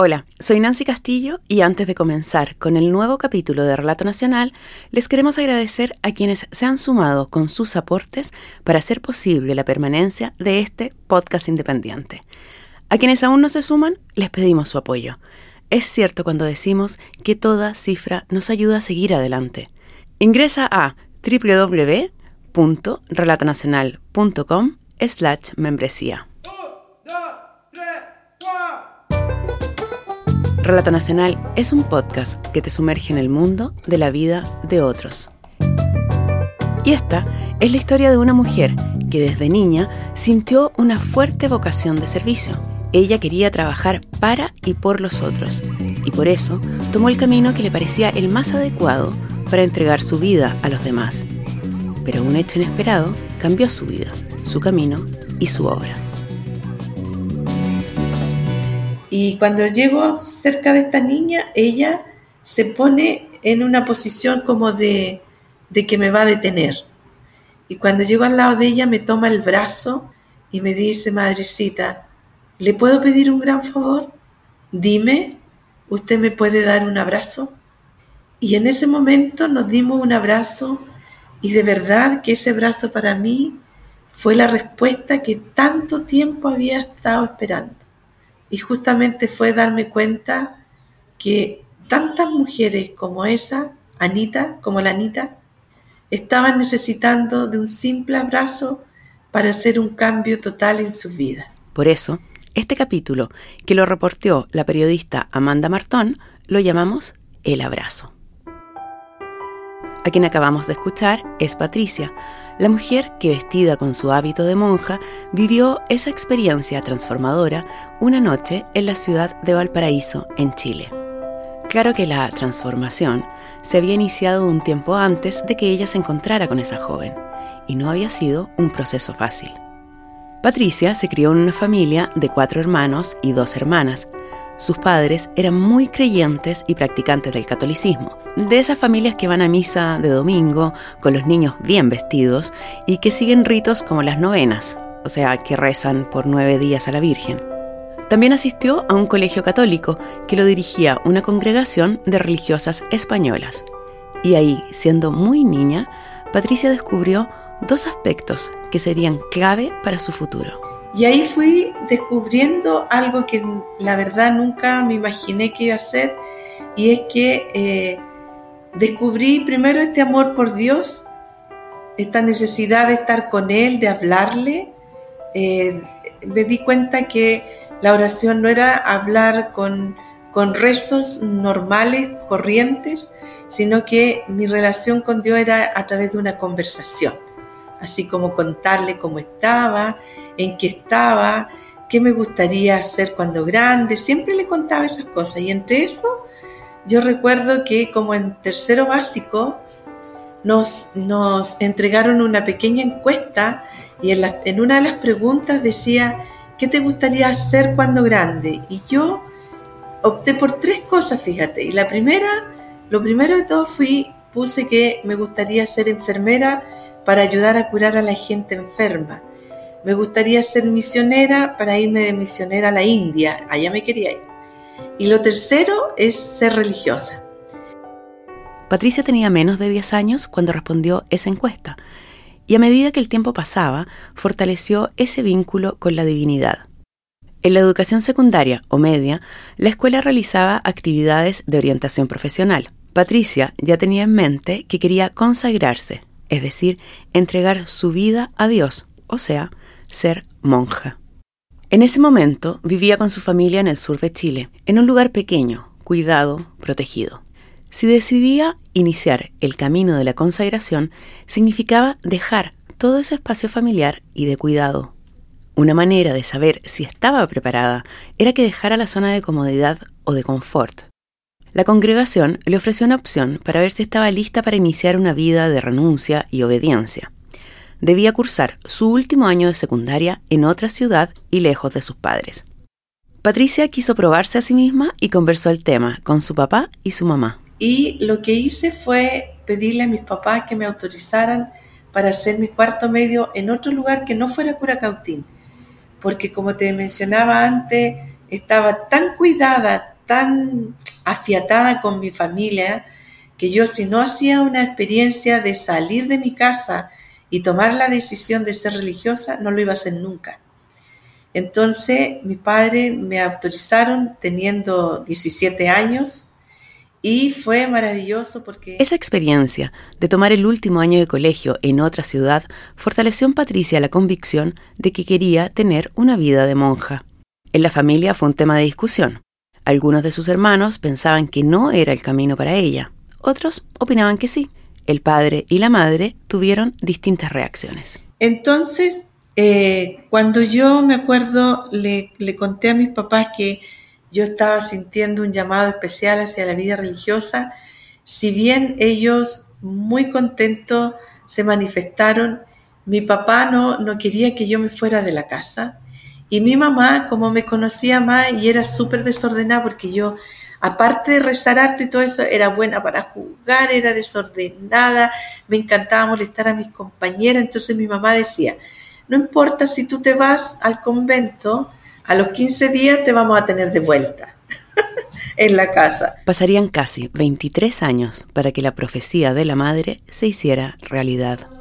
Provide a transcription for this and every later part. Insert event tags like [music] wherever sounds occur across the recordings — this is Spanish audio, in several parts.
Hola, soy Nancy Castillo y antes de comenzar con el nuevo capítulo de Relato Nacional, les queremos agradecer a quienes se han sumado con sus aportes para hacer posible la permanencia de este podcast independiente. A quienes aún no se suman, les pedimos su apoyo. Es cierto cuando decimos que toda cifra nos ayuda a seguir adelante. Ingresa a www.relatonacional.com slash membresía. Relato Nacional es un podcast que te sumerge en el mundo de la vida de otros. Y esta es la historia de una mujer que desde niña sintió una fuerte vocación de servicio. Ella quería trabajar para y por los otros, y por eso tomó el camino que le parecía el más adecuado para entregar su vida a los demás. Pero un hecho inesperado cambió su vida, su camino y su obra. Y cuando llego cerca de esta niña, ella se pone en una posición como de, de que me va a detener. Y cuando llego al lado de ella, me toma el brazo y me dice, madrecita, ¿le puedo pedir un gran favor? Dime, ¿usted me puede dar un abrazo? Y en ese momento nos dimos un abrazo y de verdad que ese abrazo para mí fue la respuesta que tanto tiempo había estado esperando. Y justamente fue darme cuenta que tantas mujeres como esa, Anita, como la Anita, estaban necesitando de un simple abrazo para hacer un cambio total en su vida. Por eso, este capítulo, que lo reporteó la periodista Amanda Martón, lo llamamos El Abrazo. A quien acabamos de escuchar es Patricia, la mujer que vestida con su hábito de monja vivió esa experiencia transformadora una noche en la ciudad de Valparaíso, en Chile. Claro que la transformación se había iniciado un tiempo antes de que ella se encontrara con esa joven, y no había sido un proceso fácil. Patricia se crió en una familia de cuatro hermanos y dos hermanas, sus padres eran muy creyentes y practicantes del catolicismo, de esas familias que van a misa de domingo con los niños bien vestidos y que siguen ritos como las novenas, o sea, que rezan por nueve días a la Virgen. También asistió a un colegio católico que lo dirigía una congregación de religiosas españolas. Y ahí, siendo muy niña, Patricia descubrió dos aspectos que serían clave para su futuro. Y ahí fui descubriendo algo que la verdad nunca me imaginé que iba a hacer, y es que eh, descubrí primero este amor por Dios, esta necesidad de estar con Él, de hablarle. Eh, me di cuenta que la oración no era hablar con, con rezos normales, corrientes, sino que mi relación con Dios era a través de una conversación así como contarle cómo estaba, en qué estaba, qué me gustaría hacer cuando grande, siempre le contaba esas cosas. Y entre eso, yo recuerdo que como en tercero básico, nos, nos entregaron una pequeña encuesta y en, en una de las preguntas decía, ¿qué te gustaría hacer cuando grande? Y yo opté por tres cosas, fíjate. Y la primera, lo primero de todo fui, puse que me gustaría ser enfermera para ayudar a curar a la gente enferma. Me gustaría ser misionera para irme de misionera a la India, allá me quería ir. Y lo tercero es ser religiosa. Patricia tenía menos de 10 años cuando respondió esa encuesta y a medida que el tiempo pasaba, fortaleció ese vínculo con la divinidad. En la educación secundaria o media, la escuela realizaba actividades de orientación profesional. Patricia ya tenía en mente que quería consagrarse, es decir, entregar su vida a Dios, o sea, ser monja. En ese momento vivía con su familia en el sur de Chile, en un lugar pequeño, cuidado, protegido. Si decidía iniciar el camino de la consagración, significaba dejar todo ese espacio familiar y de cuidado. Una manera de saber si estaba preparada era que dejara la zona de comodidad o de confort la congregación le ofreció una opción para ver si estaba lista para iniciar una vida de renuncia y obediencia. Debía cursar su último año de secundaria en otra ciudad y lejos de sus padres. Patricia quiso probarse a sí misma y conversó el tema con su papá y su mamá. Y lo que hice fue pedirle a mis papás que me autorizaran para hacer mi cuarto medio en otro lugar que no fuera Curacautín. Porque como te mencionaba antes, estaba tan cuidada, tan afiatada con mi familia, que yo si no hacía una experiencia de salir de mi casa y tomar la decisión de ser religiosa, no lo iba a hacer nunca. Entonces, mi padre me autorizaron teniendo 17 años y fue maravilloso porque... Esa experiencia de tomar el último año de colegio en otra ciudad fortaleció en Patricia la convicción de que quería tener una vida de monja. En la familia fue un tema de discusión. Algunos de sus hermanos pensaban que no era el camino para ella. Otros opinaban que sí. El padre y la madre tuvieron distintas reacciones. Entonces, eh, cuando yo me acuerdo, le, conté a mis papás que yo estaba sintiendo un llamado especial hacia la vida religiosa, si bien ellos muy contentos se manifestaron, mi papá no, no quería que yo me fuera de la casa y mi mamá, como me conocía más y era súper desordenada porque yo aparte de rezar harto y todo eso, era buena para jugar, era desordenada, me encantaba molestar a mis compañeras, entonces mi mamá decía, no importa si tú te vas al convento, a los 15 días te vamos a tener de vuelta [laughs] en la casa. Pasarían casi 23 años para que la profecía de la madre se hiciera realidad.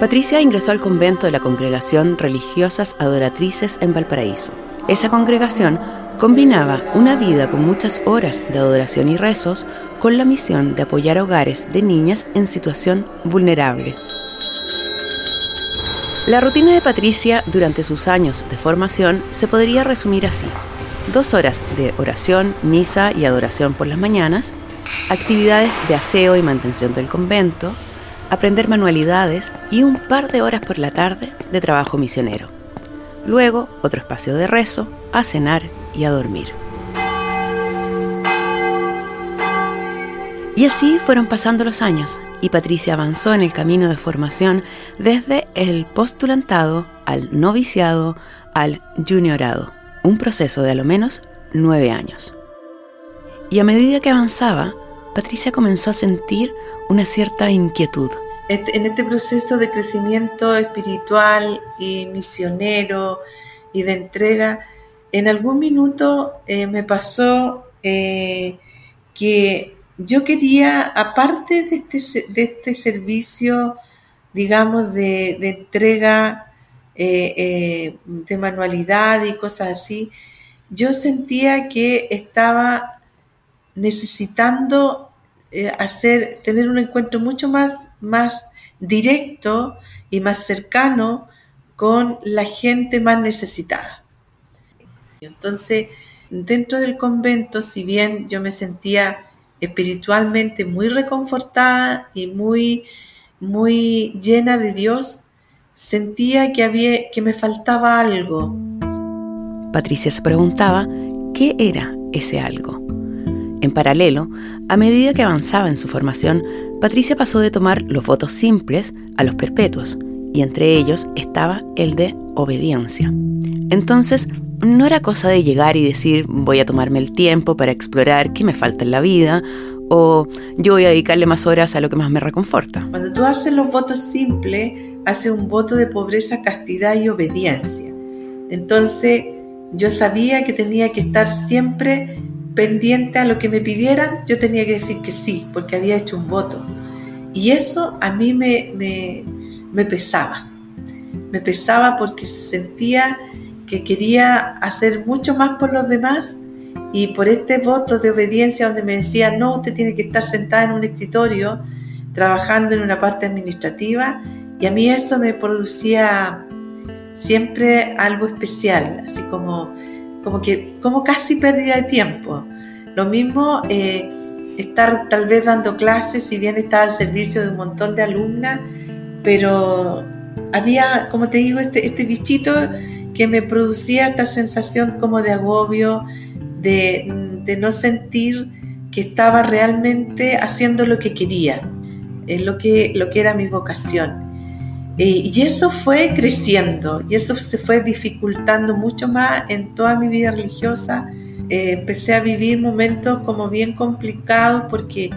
Patricia ingresó al convento de la Congregación Religiosas Adoratrices en Valparaíso. Esa congregación combinaba una vida con muchas horas de adoración y rezos con la misión de apoyar hogares de niñas en situación vulnerable. La rutina de Patricia durante sus años de formación se podría resumir así. Dos horas de oración, misa y adoración por las mañanas, actividades de aseo y mantención del convento, aprender manualidades y un par de horas por la tarde de trabajo misionero. Luego, otro espacio de rezo, a cenar y a dormir. Y así fueron pasando los años y Patricia avanzó en el camino de formación desde el postulantado al noviciado al juniorado, un proceso de a lo menos nueve años. Y a medida que avanzaba, Patricia comenzó a sentir una cierta inquietud. En este proceso de crecimiento espiritual y misionero y de entrega, en algún minuto eh, me pasó eh, que yo quería, aparte de este, de este servicio, digamos, de, entrega eh, eh, de manualidad y cosas así, yo sentía que estaba necesitando eh, hacer, tener un encuentro mucho más, más directo y más cercano con la gente más necesitada. Entonces, dentro del convento, si bien yo me sentía espiritualmente muy reconfortada y muy, muy llena de Dios, sentía que, había, que me faltaba algo. Patricia se preguntaba qué era ese algo. En paralelo, a medida que avanzaba en su formación, Patricia pasó de tomar los votos simples a los perpetuos, y entre ellos estaba el de obediencia. Entonces, no era cosa de llegar y decir voy a tomarme el tiempo para explorar qué me falta en la vida o yo voy a dedicarle más horas a lo que más me reconforta. Cuando tú haces los votos simples, haces un voto de pobreza, castidad y obediencia. Entonces yo sabía que tenía que estar siempre pendiente a lo que me pidieran, yo tenía que decir que sí, porque había hecho un voto. Y eso a mí me, me, me pesaba. Me pesaba porque sentía que quería hacer mucho más por los demás y por este voto de obediencia donde me decía, no, usted tiene que estar sentada en un escritorio trabajando en una parte administrativa y a mí eso me producía siempre algo especial, así como, como que como casi pérdida de tiempo. Lo mismo eh, estar tal vez dando clases, si bien estaba al servicio de un montón de alumnas, pero había, como te digo, este, este bichito que me producía esta sensación como de agobio, de, no sentir que estaba realmente haciendo lo que quería, lo que, lo que era mi vocación. Y eso fue creciendo y eso se fue dificultando mucho más en toda mi vida religiosa. Eh, empecé a vivir momentos como bien complicados porque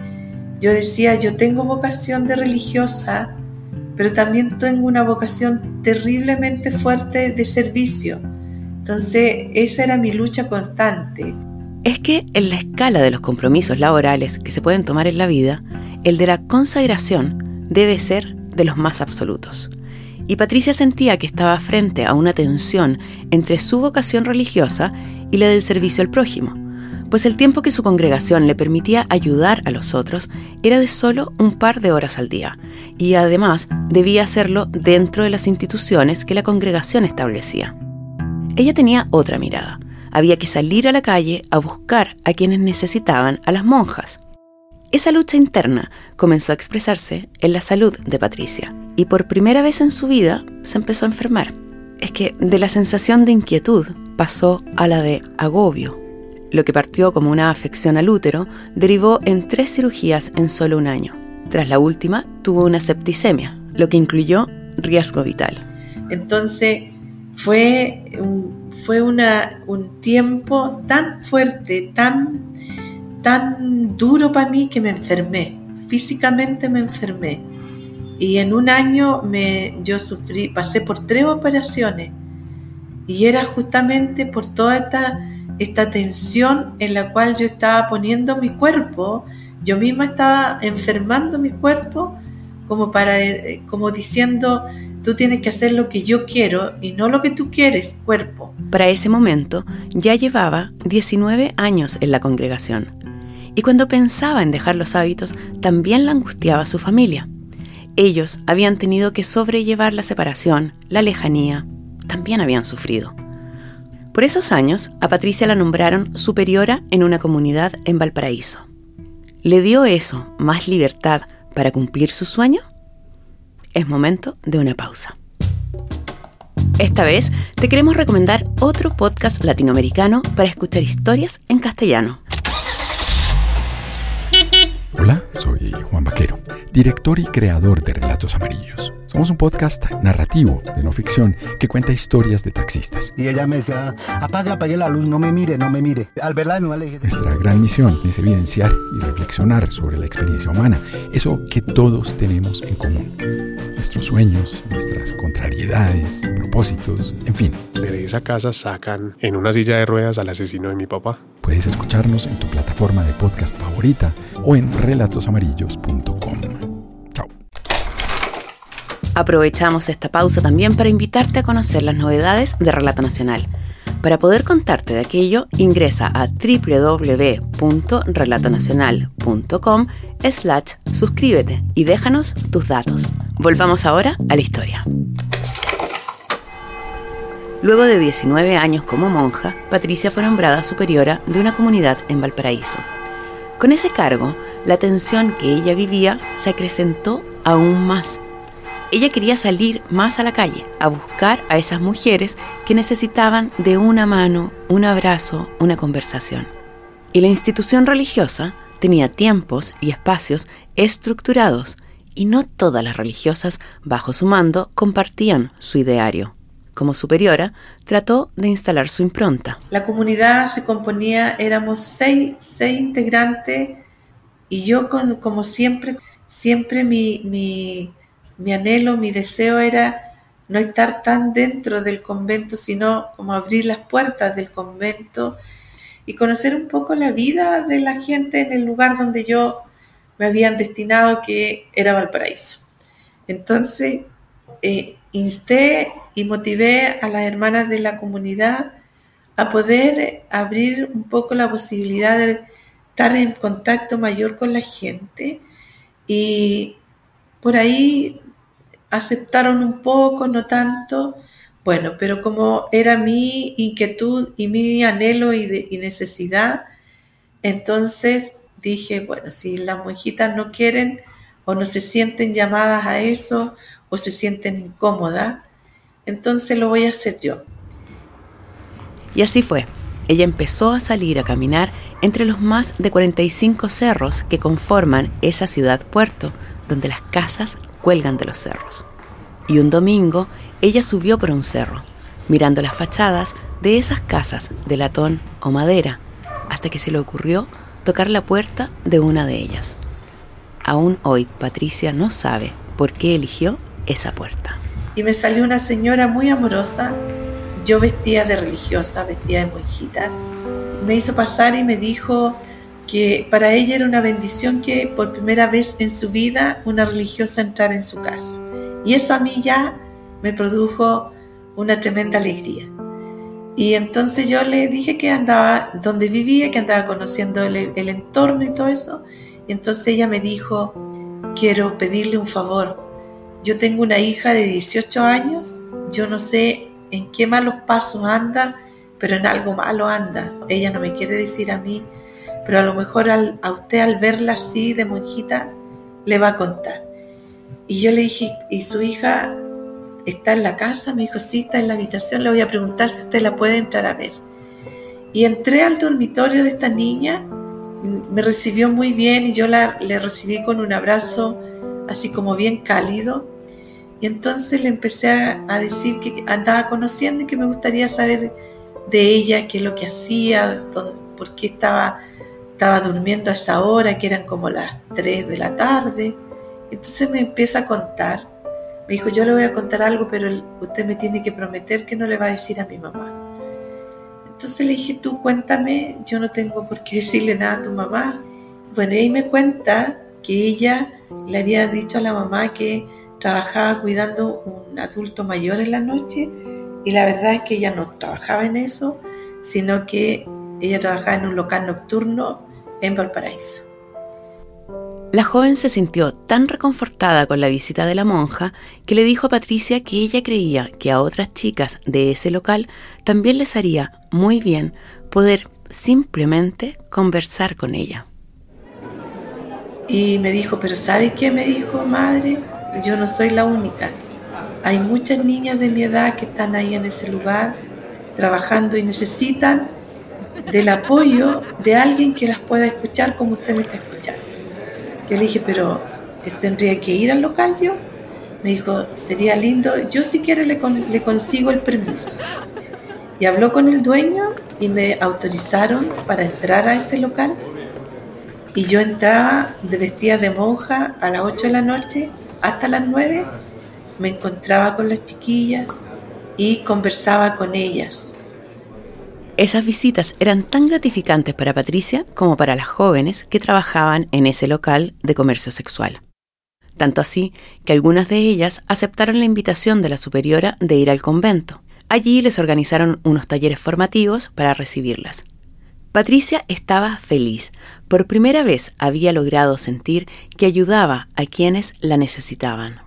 yo decía, yo tengo vocación de religiosa, pero también tengo una vocación terriblemente fuerte de servicio, Entonces, esa era mi lucha constante. Es que en la escala de los compromisos laborales que se pueden tomar en la vida, el de la consagración debe ser de los más absolutos. Y Patricia sentía que estaba frente a una tensión entre su vocación religiosa y la del servicio al prójimo, pues el tiempo que su congregación le permitía ayudar a los otros era de solo un par de horas al día, y además debía hacerlo dentro de las instituciones que la congregación establecía. Ella tenía otra mirada. Había que salir a la calle a buscar a quienes necesitaban a las monjas. Esa lucha interna comenzó a expresarse en la salud de Patricia, y por primera vez en su vida se empezó a enfermar. Es que de la sensación de inquietud pasó a la de agobio. Lo que partió como una afección al útero derivó en tres cirugías en solo un año. Tras la última, tuvo una septicemia, lo que incluyó riesgo vital. Entonces, fue, fue una, un tiempo tan fuerte, tan, tan duro para mí que me enfermé. Físicamente me enfermé y en un año me, yo sufrí, pasé por tres operaciones y era justamente por toda esta, esta tensión en la cual yo estaba poniendo mi cuerpo, yo misma estaba enfermando mi cuerpo como para, eh, como diciendo, tú tienes que hacer lo que yo quiero y no lo que tú quieres, cuerpo. Para ese momento ya llevaba 19 años en la congregación y cuando pensaba en dejar los hábitos también la angustiaba su familia. Ellos habían tenido que sobrellevar la separación, la lejanía, también habían sufrido. Por esos años, a Patricia la nombraron superiora en una comunidad en Valparaíso. ¿Le dio eso más libertad para cumplir su sueño? Es momento de una pausa. Esta vez te queremos recomendar otro podcast latinoamericano para escuchar historias en castellano. Hola, soy Juan Vaquero, director y creador de Relatos Amarillos. Somos un podcast narrativo de no ficción que cuenta historias de taxistas. Y ella me decía, apague, apague la luz, no me mire, no me mire. Al verla no le dije... Nuestra gran misión es evidenciar y reflexionar sobre la experiencia humana, eso que todos tenemos en común. Nuestros sueños, nuestras contrariedades, propósitos, en fin. De esa casa sacan en una silla de ruedas al asesino de mi papá. Puedes escucharnos en tu plataforma de podcast favorita o en relatosamarillos.com. Chao. Aprovechamos esta pausa también para invitarte a conocer las novedades de Relato Nacional. Para poder contarte de aquello, ingresa a www.relatonacional.com slash suscríbete y déjanos tus datos. Volvamos ahora a la historia. Luego de 19 años como monja, Patricia fue nombrada superiora de una comunidad en Valparaíso. Con ese cargo, la tensión que ella vivía se acrecentó aún más. Ella quería salir más a la calle, a buscar a esas mujeres que necesitaban de una mano, un abrazo, una conversación. Y la institución religiosa tenía tiempos y espacios estructurados, y no todas las religiosas bajo su mando compartían su ideario como superiora, trató de instalar su impronta. La comunidad se componía, éramos seis, seis integrantes y yo como siempre, siempre mi, mi, mi anhelo, mi deseo era no estar tan dentro del convento, sino como abrir las puertas del convento y conocer un poco la vida de la gente en el lugar donde yo me habían destinado, que era Valparaíso. Entonces, eh, insté y motivé a las hermanas de la comunidad a poder abrir un poco la posibilidad de estar en contacto mayor con la gente. Y por ahí aceptaron un poco, no tanto, bueno, pero como era mi inquietud y mi anhelo y, y necesidad, entonces dije, bueno, si las monjitas no quieren o no se sienten llamadas a eso o se sienten incómodas, entonces lo voy a hacer yo. Y así fue. Ella empezó a salir a caminar entre los más de 45 cerros que conforman esa ciudad puerto, donde las casas cuelgan de los cerros. Y un domingo ella subió por un cerro, mirando las fachadas de esas casas de latón o madera, hasta que se le ocurrió tocar la puerta de una de ellas. Aún hoy Patricia no sabe por qué eligió esa puerta. Y me salió una señora muy amorosa, yo vestía de religiosa, vestía de monjita. Me hizo pasar y me dijo que para ella era una bendición que por primera vez en su vida una religiosa entrara en su casa. Y eso a mí ya me produjo una tremenda alegría. Y entonces yo le dije que andaba donde vivía, que andaba conociendo el, el entorno y todo eso. Y entonces ella me dijo, quiero pedirle un favor. Yo tengo una hija de 18 años, yo no sé en qué malos pasos anda, pero en algo malo anda. Ella no me quiere decir a mí, pero a lo mejor a usted al verla así de monjita le va a contar. Y yo le dije, ¿y su hija está en la casa? Me dijo, sí, está en la habitación, le voy a preguntar si usted la puede entrar a ver. Y entré al dormitorio de esta niña, me recibió muy bien y yo la, le recibí con un abrazo así como bien cálido. Y entonces le empecé a, decir que andaba conociendo y que me gustaría saber de ella, qué es lo que hacía, por qué estaba, estaba durmiendo a esa hora, que eran como las 3 de la tarde. Entonces me empieza a contar. Me dijo, yo le voy a contar algo, pero usted me tiene que prometer que no le va a decir a mi mamá. Entonces le dije, tú cuéntame, yo no tengo por qué [laughs] decirle nada a tu mamá. Bueno, y me cuenta que ella le había dicho a la mamá que trabajaba cuidando un adulto mayor en la noche y la verdad es que ella no trabajaba en eso, sino que ella trabajaba en un local nocturno en Valparaíso. La joven se sintió tan reconfortada con la visita de la monja que le dijo a Patricia que ella creía que a otras chicas de ese local también les haría muy bien poder simplemente conversar con ella. Y me dijo, pero ¿sabe qué? Me dijo, madre, yo no soy la única. Hay muchas niñas de mi edad que están ahí en ese lugar trabajando y necesitan del apoyo de alguien que las pueda escuchar como usted me está escuchando. Yo le dije, pero ¿tendría que ir al local yo? Me dijo, sería lindo, yo si quiere le, le consigo el permiso. Y habló con el dueño y me autorizaron para entrar a este local y yo entraba de vestida de monja a las 8 de la noche hasta las 9, me encontraba con las chiquillas y conversaba con ellas. Esas visitas eran tan gratificantes para Patricia como para las jóvenes que trabajaban en ese local de comercio sexual. Tanto así que algunas de ellas aceptaron la invitación de la superiora de ir al convento. Allí les organizaron unos talleres formativos para recibirlas. Patricia estaba feliz. Por primera vez había logrado sentir que ayudaba a quienes la necesitaban.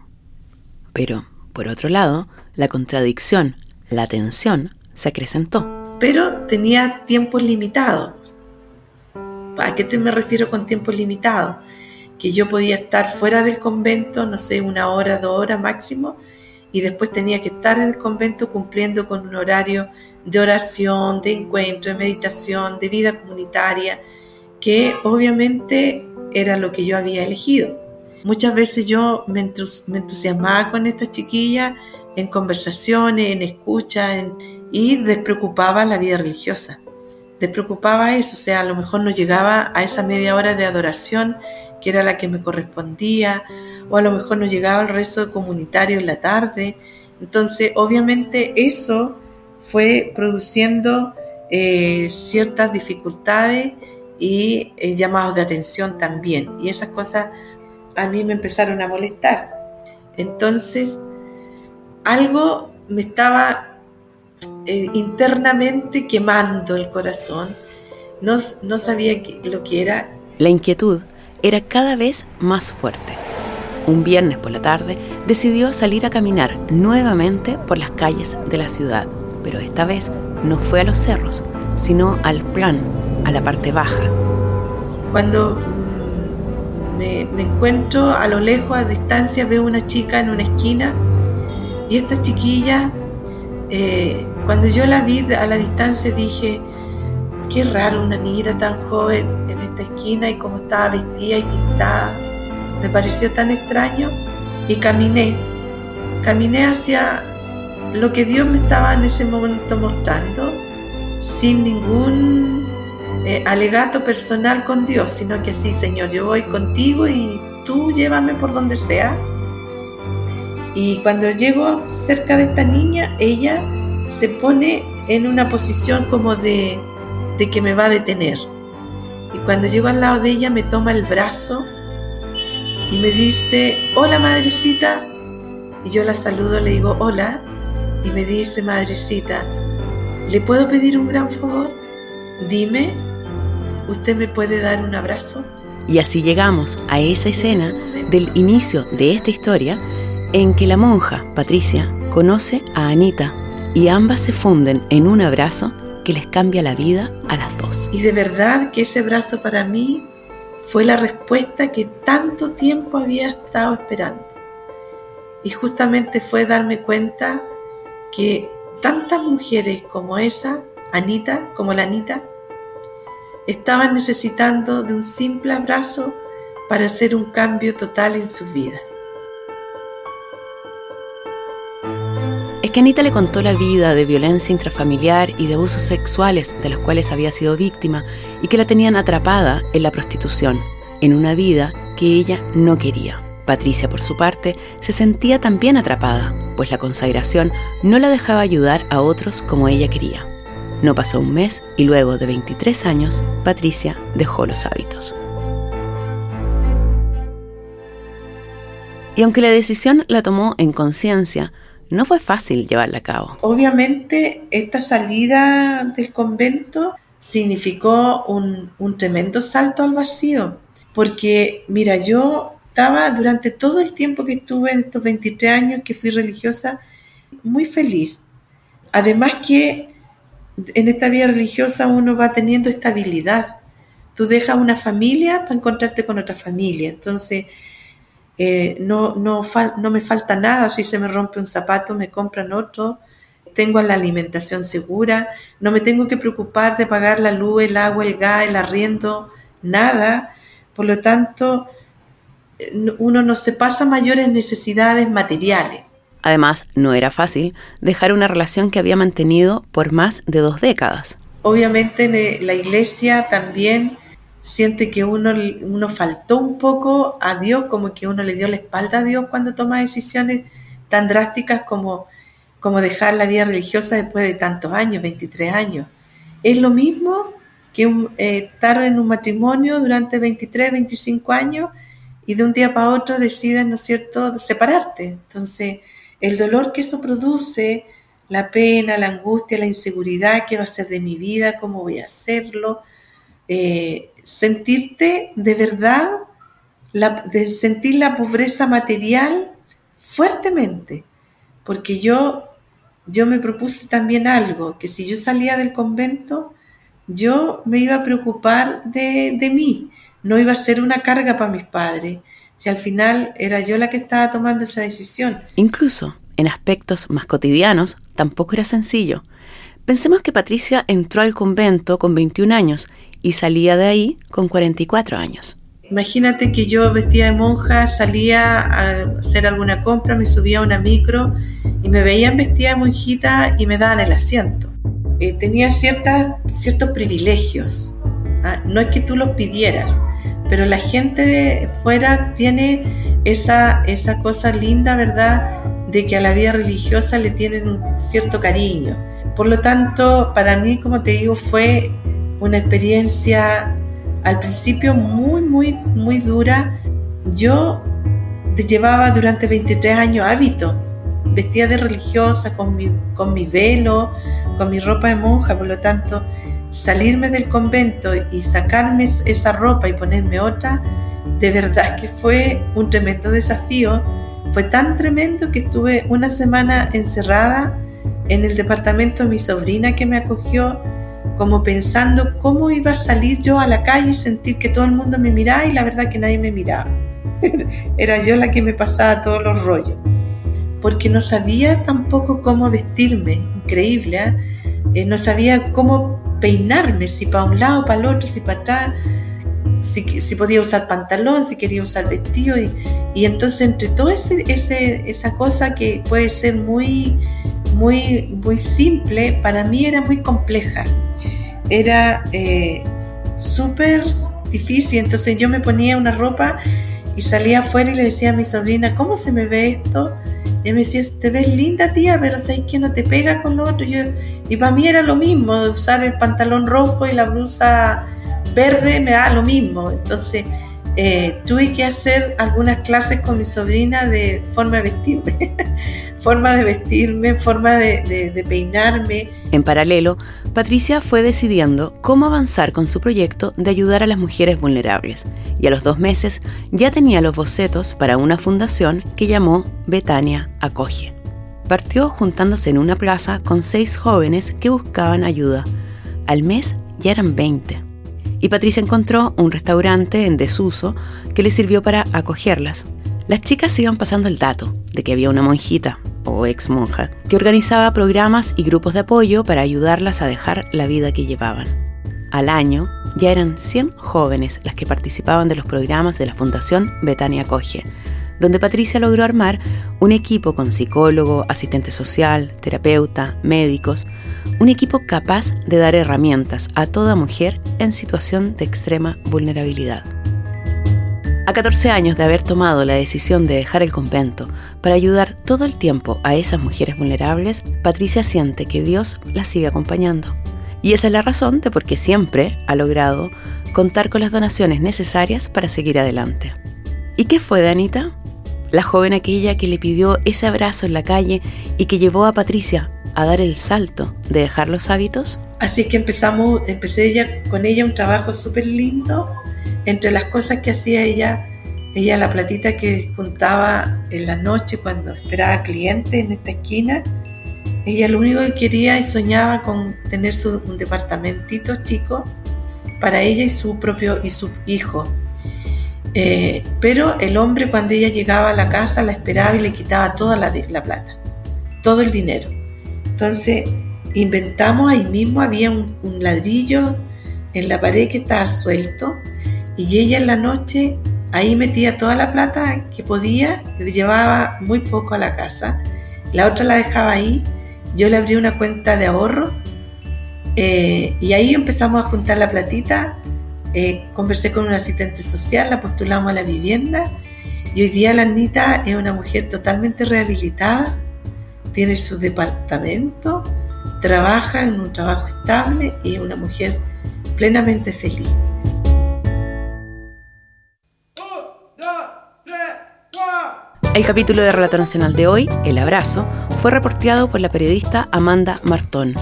Pero, por otro lado, la contradicción, la tensión, se acrecentó. Pero tenía tiempos limitados. ¿A qué te me refiero con tiempos limitados? Que yo podía estar fuera del convento, no sé, una hora, dos horas máximo, y después tenía que estar en el convento cumpliendo con un horario de oración, de encuentro, de meditación, de vida comunitaria, que obviamente era lo que yo había elegido. Muchas veces yo me, entusiasmaba con esta chiquilla en conversaciones, en escucha y despreocupaba la vida religiosa. Despreocupaba eso, o sea, a lo mejor no llegaba a esa media hora de adoración que era la que me correspondía, o a lo mejor no llegaba el rezo comunitario en la tarde. Entonces, obviamente eso fue produciendo eh, ciertas dificultades y eh, llamados de atención también. Y esas cosas a mí me empezaron a molestar. Entonces, algo me estaba eh, internamente quemando el corazón. No, no sabía lo que era. La inquietud era cada vez más fuerte. Un viernes por la tarde decidió salir a caminar nuevamente por las calles de la ciudad, pero esta vez no fue a los cerros, sino al plan, a la parte baja. Cuando mm, me, encuentro a lo lejos, a distancia, veo una chica en una esquina y esta chiquilla, eh, cuando yo la vi a la distancia dije, qué raro una niñita tan joven en esta esquina y cómo estaba vestida y pintada. Me pareció tan extraño y caminé, caminé hacia lo que Dios me estaba en ese momento mostrando, sin ningún eh, alegato personal con Dios, sino que sí, Señor, yo voy contigo y tú llévame por donde sea. Y cuando llego cerca de esta niña, ella se pone en una posición como de, de que me va a detener. Y cuando llego al lado de ella me toma el brazo y me dice, hola madrecita. Y yo la saludo, le digo, hola. Y me dice, madrecita, ¿le puedo pedir un gran favor? Dime, ¿usted me puede dar un abrazo? Y así llegamos a esa escena del inicio de esta historia en que la monja, Patricia, conoce a Anita y ambas se funden en un abrazo que les cambia la vida a las dos. Y de verdad que ese abrazo para mí fue la respuesta que tanto tiempo había estado esperando. Y justamente fue darme cuenta que tantas mujeres como esa, Anita, como la Anita, estaban necesitando de un simple abrazo para hacer un cambio total en su vida. Es que Anita le contó la vida de violencia intrafamiliar y de abusos sexuales de los cuales había sido víctima y que la tenían atrapada en la prostitución, en una vida que ella no quería. Patricia, por su parte, se sentía también atrapada, pues la consagración no la dejaba ayudar a otros como ella quería. No pasó un mes y luego de 23 años, Patricia dejó los hábitos. Y aunque la decisión la tomó en conciencia, no fue fácil llevarla a cabo. Obviamente, esta salida del convento significó un, un tremendo salto al vacío, porque mira, yo estaba durante todo el tiempo que estuve en estos 23 años que fui religiosa muy feliz. Además que en esta vida religiosa uno va teniendo estabilidad. Tú dejas una familia para encontrarte con otra familia. Entonces, eh, no, no, no me falta nada. Si se me rompe un zapato, me compran otro. Tengo la alimentación segura. No me tengo que preocupar de pagar la luz, el agua, el gas, el arriendo, nada. Por lo tanto, uno no se pasa mayores necesidades materiales. Además, no era fácil dejar una relación que había mantenido por más de dos décadas. Obviamente la iglesia también siente que uno, uno faltó un poco a Dios, como que uno le dio la espalda a Dios cuando toma decisiones tan drásticas como, como dejar la vida religiosa después de tantos años, 23 años. Es lo mismo que eh, estar en un matrimonio durante 23, 25 años y de un día para otro deciden, ¿no es cierto?, separarte. Entonces, el dolor que eso produce, la pena, la angustia, la inseguridad, ¿qué va a ser de mi vida? ¿Cómo voy a hacerlo? Eh, sentirte de verdad, de sentir la pobreza material fuertemente, porque yo, yo me propuse también algo, que si yo salía del convento, yo me iba a preocupar de, de mí, no iba a ser una carga para mis padres, si al final era yo la que estaba tomando esa decisión. Incluso en aspectos más cotidianos, tampoco era sencillo. Pensemos que Patricia entró al convento con 21 años y salía de ahí con 44 años. Imagínate que yo vestía de monja, salía a hacer alguna compra, me subía a una micro y me veían vestida de monjita y me daban el asiento. Eh, tenía ciertas, ciertos privilegios. ¿ah? No es que tú los pidieras, pero la gente de fuera tiene esa, esa cosa linda, ¿verdad? De que a la vida religiosa le tienen un cierto cariño. Por lo tanto, para mí, como te digo, fue una experiencia al principio muy, muy, muy dura. Yo llevaba durante 23 años hábito, vestía de religiosa, con mi, con mi velo, con mi ropa de monja, por lo tanto, salirme del convento y sacarme esa ropa y ponerme otra, de verdad que fue un tremendo desafío. Fue tan tremendo que estuve una semana encerrada en el departamento de mi sobrina que me acogió, como pensando cómo iba a salir yo a la calle y sentir que todo el mundo me miraba y la verdad que nadie me miraba. [laughs] Era yo la que me pasaba todos los rollos. Porque no sabía tampoco cómo vestirme, increíble, ¿eh? Eh, no sabía cómo peinarme, si para un lado, para el otro, si para atrás, si, si podía usar pantalón, si quería usar vestido. Y, y entonces entre toda ese, esa cosa que puede ser muy, muy, muy simple, para mí era muy compleja. Era eh, súper difícil. Entonces yo me ponía una ropa y salía afuera y le decía a mi sobrina, ¿cómo se me ve esto? Y me decía, te ves linda tía, pero sabes que no te pega con lo otro. Yo, y para mí era lo mismo, usar el pantalón rojo y la blusa verde me da lo mismo. Entonces eh, tuve que hacer algunas clases con mi sobrina de forma de vestirme, [laughs] forma de vestirme, forma de, de peinarme. En paralelo, Patricia fue decidiendo cómo avanzar con su proyecto de ayudar a las mujeres vulnerables y a los dos meses ya tenía los bocetos para una fundación que llamó Betania Acoge. Partió juntándose en una plaza con seis jóvenes que buscaban ayuda. Al mes ya eran 20 y Patricia encontró un restaurante en desuso que le sirvió para acogerlas. Las chicas iban pasando el dato de que había una monjita, o ex monja, que organizaba programas y grupos de apoyo para ayudarlas a dejar la vida que llevaban. Al año, ya eran 100 jóvenes las que participaban de los programas de la Fundación Betania Coge, donde Patricia logró armar un equipo con psicólogo, asistente social, terapeuta, médicos, un equipo capaz de dar herramientas a toda mujer en situación de extrema vulnerabilidad. A 14 años de haber tomado la decisión de dejar el convento para ayudar todo el tiempo a esas mujeres vulnerables, Patricia siente que Dios la sigue acompañando. Y esa es la razón de por qué siempre ha logrado contar con las donaciones necesarias para seguir adelante. ¿Y qué fue de Anita? La joven aquella que le pidió ese abrazo en la calle y que llevó a Patricia a dar el salto de dejar los hábitos? Así que empezamos, empecé ella, con ella un trabajo súper lindo. Entre las cosas que hacía ella, ella la platita que juntaba en la noche cuando esperaba clientes en esta esquina, ella lo único que quería y soñaba con tener su, un departamentito chico para ella y su propio y su hijo. Eh, pero el hombre cuando ella llegaba a la casa la esperaba y le quitaba toda la, la plata, todo el dinero. Entonces inventamos, ahí mismo había un, ladrillo en la pared que estaba suelto y ella en la noche ahí metía toda la plata que podía, le llevaba muy poco a la casa, la otra la dejaba ahí, yo le abrí una cuenta de ahorro eh, y ahí empezamos a juntar la platita, eh, conversé con un asistente social, la postulamos a la vivienda. Y hoy día la Anita es una mujer totalmente rehabilitada, tiene su departamento, trabaja en un trabajo estable y es una mujer plenamente feliz. El capítulo de Relato Nacional de hoy, El Abrazo, fue reporteado por la periodista Amanda Martón.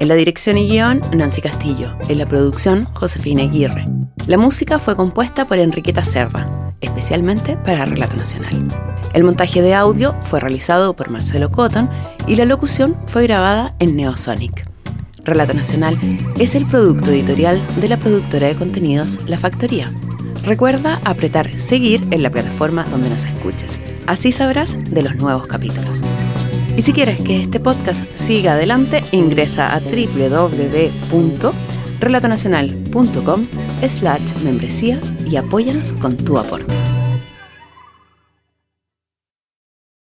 En la dirección y guion, Nancy Castillo. En la producción, Josefina Aguirre. La música fue compuesta por Enriqueta Serra, especialmente para Relato Nacional. El montaje de audio fue realizado por Marcelo Cotton y la locución fue grabada en Neosonic. Relato Nacional es el producto editorial de la productora de contenidos La Factoría. Recuerda apretar seguir en la plataforma donde nos escuches. Así sabrás de los nuevos capítulos. Y si quieres que este podcast siga adelante, ingresa a www.relatonacional.com slash membresía y apóyanos con tu aporte.